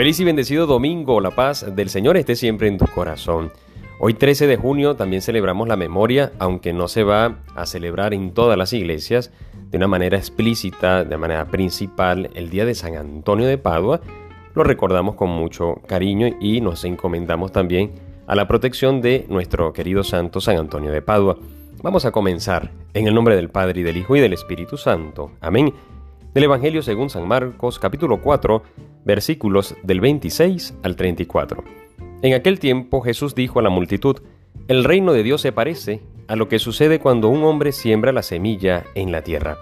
Feliz y bendecido domingo, la paz del Señor esté siempre en tu corazón. Hoy 13 de junio también celebramos la memoria, aunque no se va a celebrar en todas las iglesias de una manera explícita, de manera principal, el día de San Antonio de Padua. Lo recordamos con mucho cariño y nos encomendamos también a la protección de nuestro querido santo San Antonio de Padua. Vamos a comenzar en el nombre del Padre y del Hijo y del Espíritu Santo. Amén. Del Evangelio según San Marcos, capítulo 4, versículos del 26 al 34. En aquel tiempo Jesús dijo a la multitud, El reino de Dios se parece a lo que sucede cuando un hombre siembra la semilla en la tierra,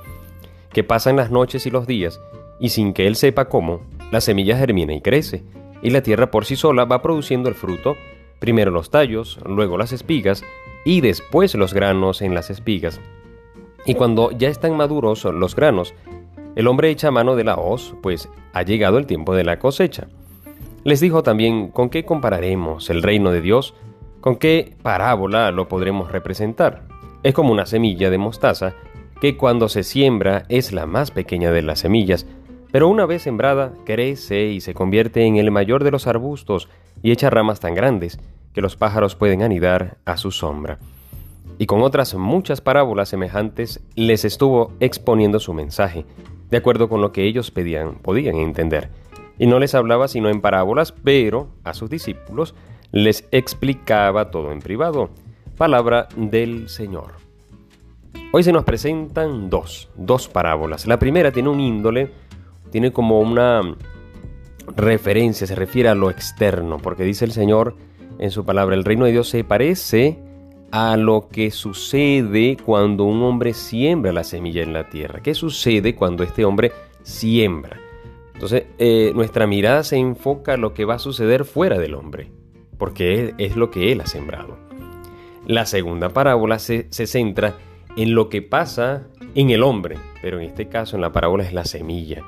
que pasan las noches y los días, y sin que él sepa cómo, la semilla germina y crece, y la tierra por sí sola va produciendo el fruto, primero los tallos, luego las espigas, y después los granos en las espigas. Y cuando ya están maduros los granos, el hombre echa mano de la hoz, pues ha llegado el tiempo de la cosecha. Les dijo también con qué compararemos el reino de Dios, con qué parábola lo podremos representar. Es como una semilla de mostaza que cuando se siembra es la más pequeña de las semillas, pero una vez sembrada crece y se convierte en el mayor de los arbustos y echa ramas tan grandes que los pájaros pueden anidar a su sombra. Y con otras muchas parábolas semejantes les estuvo exponiendo su mensaje, de acuerdo con lo que ellos pedían, podían entender. Y no les hablaba sino en parábolas, pero a sus discípulos les explicaba todo en privado. Palabra del Señor. Hoy se nos presentan dos, dos parábolas. La primera tiene un índole, tiene como una referencia, se refiere a lo externo, porque dice el Señor en su palabra, el reino de Dios se parece a lo que sucede cuando un hombre siembra la semilla en la tierra. ¿Qué sucede cuando este hombre siembra? Entonces, eh, nuestra mirada se enfoca a lo que va a suceder fuera del hombre, porque es, lo que él ha sembrado. La segunda parábola se, se centra en lo que pasa en el hombre, pero en este caso en la parábola es la semilla.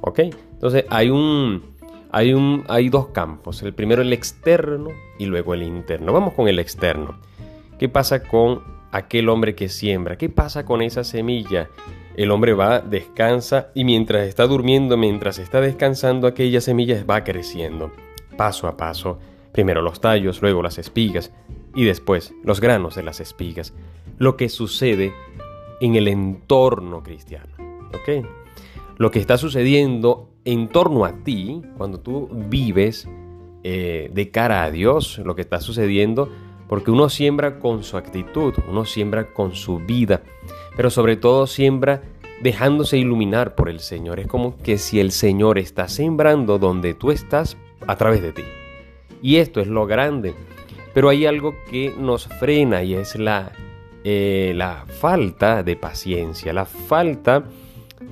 ¿Ok? Entonces hay un, hay un, hay dos campos. El primero el externo y luego el interno. Vamos con el externo. ¿Qué pasa con aquel hombre que siembra? ¿Qué pasa con esa semilla? El hombre va, descansa y mientras está durmiendo, mientras está descansando, aquella semilla va creciendo, paso a paso. Primero los tallos, luego las espigas y después los granos de las espigas. Lo que sucede en el entorno cristiano. ¿Ok? Lo que está sucediendo en torno a ti, cuando tú vives eh, de cara a Dios, lo que está sucediendo porque uno siembra con su actitud, uno siembra con su vida, pero sobre todo siembra dejándose iluminar por el Señor. Es como que si el Señor está sembrando donde tú estás a través de ti. Y esto es lo grande. Pero hay algo que nos frena y es la, eh, la falta de paciencia, la falta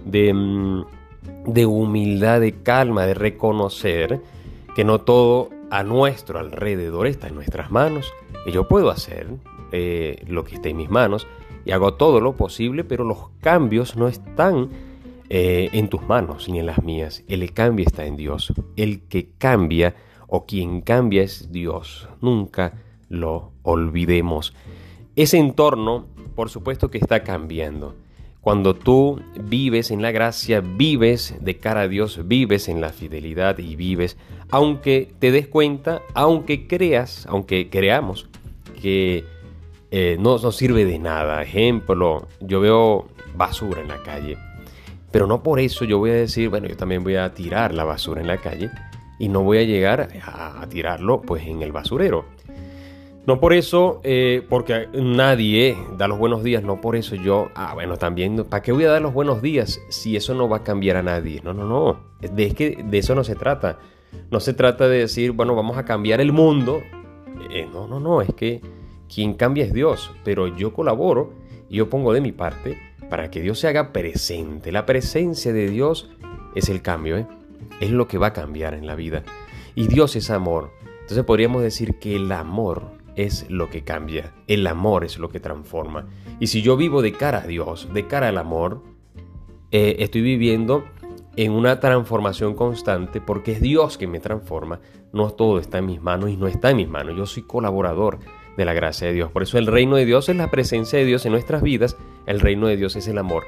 de, mm, de humildad, de calma, de reconocer que no todo a nuestro alrededor está en nuestras manos yo puedo hacer eh, lo que esté en mis manos y hago todo lo posible, pero los cambios no están eh, en tus manos ni en las mías. El cambio está en Dios. El que cambia o quien cambia es Dios. Nunca lo olvidemos. Ese entorno, por supuesto que está cambiando. Cuando tú vives en la gracia, vives de cara a Dios, vives en la fidelidad y vives, aunque te des cuenta, aunque creas, aunque creamos que eh, no, no sirve de nada. Ejemplo, yo veo basura en la calle, pero no por eso yo voy a decir, bueno, yo también voy a tirar la basura en la calle y no voy a llegar a, tirarlo pues en el basurero. No por eso, eh, porque nadie da los buenos días, no por eso yo, ah, bueno, también, ¿para qué voy a dar los buenos días si eso no va a cambiar a nadie? No, no, no, que de eso no se trata. No se trata de decir, bueno, vamos a cambiar el mundo. Eh, no, no, no, es que quien cambia es Dios, pero yo colaboro y yo pongo de mi parte para que Dios se haga presente. La presencia de Dios es el cambio, ¿eh? es lo que va a cambiar en la vida. Y Dios es amor. Entonces podríamos decir que el amor es lo que cambia, el amor es lo que transforma. Y si yo vivo de cara a Dios, de cara al amor, eh, estoy viviendo en una transformación constante porque es Dios que me transforma. No todo está en mis manos y no está en mis manos. Yo soy colaborador de la gracia de Dios. Por eso el reino de Dios es la presencia de Dios en nuestras vidas. El reino de Dios es el amor.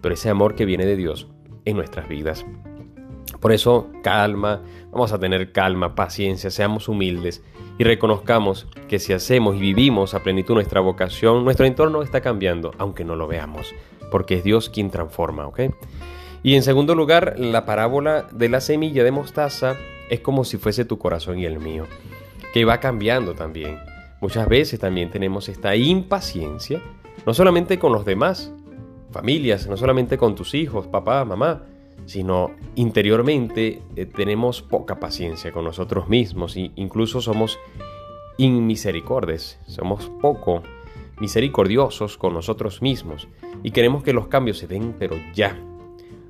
Pero ese amor que viene de Dios en nuestras vidas. Por eso, calma, vamos a tener calma, paciencia, seamos humildes y reconozcamos que si hacemos y vivimos a plenitud nuestra vocación, nuestro entorno está cambiando, aunque no lo veamos, porque es Dios quien transforma, ¿ok? Y en segundo lugar, la parábola de la semilla de mostaza es como si fuese tu corazón y el mío, que va cambiando también. Muchas veces también tenemos esta impaciencia, no solamente con los demás, familias, no solamente con tus hijos, papá, mamá, sino interiormente eh, tenemos poca paciencia con nosotros mismos e incluso somos inmisericordes, somos poco misericordiosos con nosotros mismos y queremos que los cambios se den pero ya.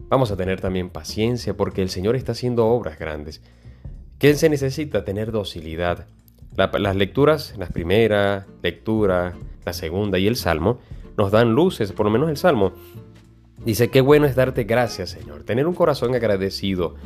Vamos a tener también paciencia porque el Señor está haciendo obras grandes. ¿Qué se necesita? Tener docilidad. las lecturas, la primera lectura, la segunda y el Salmo, nos dan luces, por lo menos el Salmo, Dice, qué bueno es darte gracias, Señor. Tener un corazón agradecido,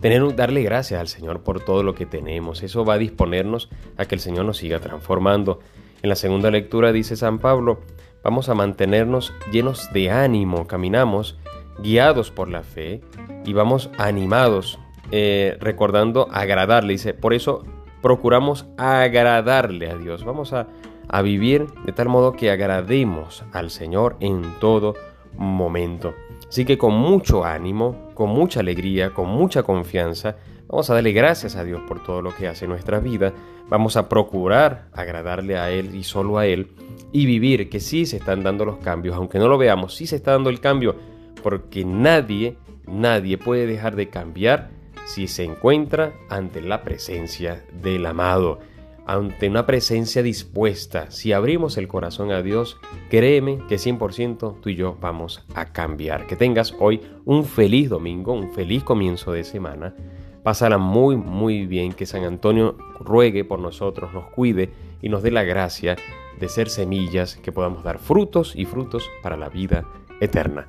tener darle gracias al Señor por todo lo que tenemos. Eso va a disponernos a que el Señor nos siga transformando. En la segunda lectura dice San Pablo, vamos a mantenernos llenos de ánimo, caminamos guiados por la fe y vamos animados, eh, recordando agradarle. Dice, por eso procuramos agradarle a Dios. Vamos a, a vivir de tal modo que agrademos al Señor en todo momento. Así que con mucho ánimo, con mucha alegría, con mucha confianza, vamos a darle gracias a Dios por todo lo que hace en nuestra vida. Vamos a procurar agradarle a Él y solo a Él y vivir que sí se están dando los cambios, aunque no lo veamos, sí se está dando el cambio, porque nadie, nadie puede dejar de cambiar si se encuentra ante la presencia del amado ante una presencia dispuesta, si abrimos el corazón a Dios, créeme que 100% tú y yo vamos a cambiar. Que tengas hoy un feliz domingo, un feliz comienzo de semana. Pásala muy, muy bien. Que San Antonio ruegue por nosotros, nos cuide y nos dé la gracia de ser semillas que podamos dar frutos y frutos para la vida eterna.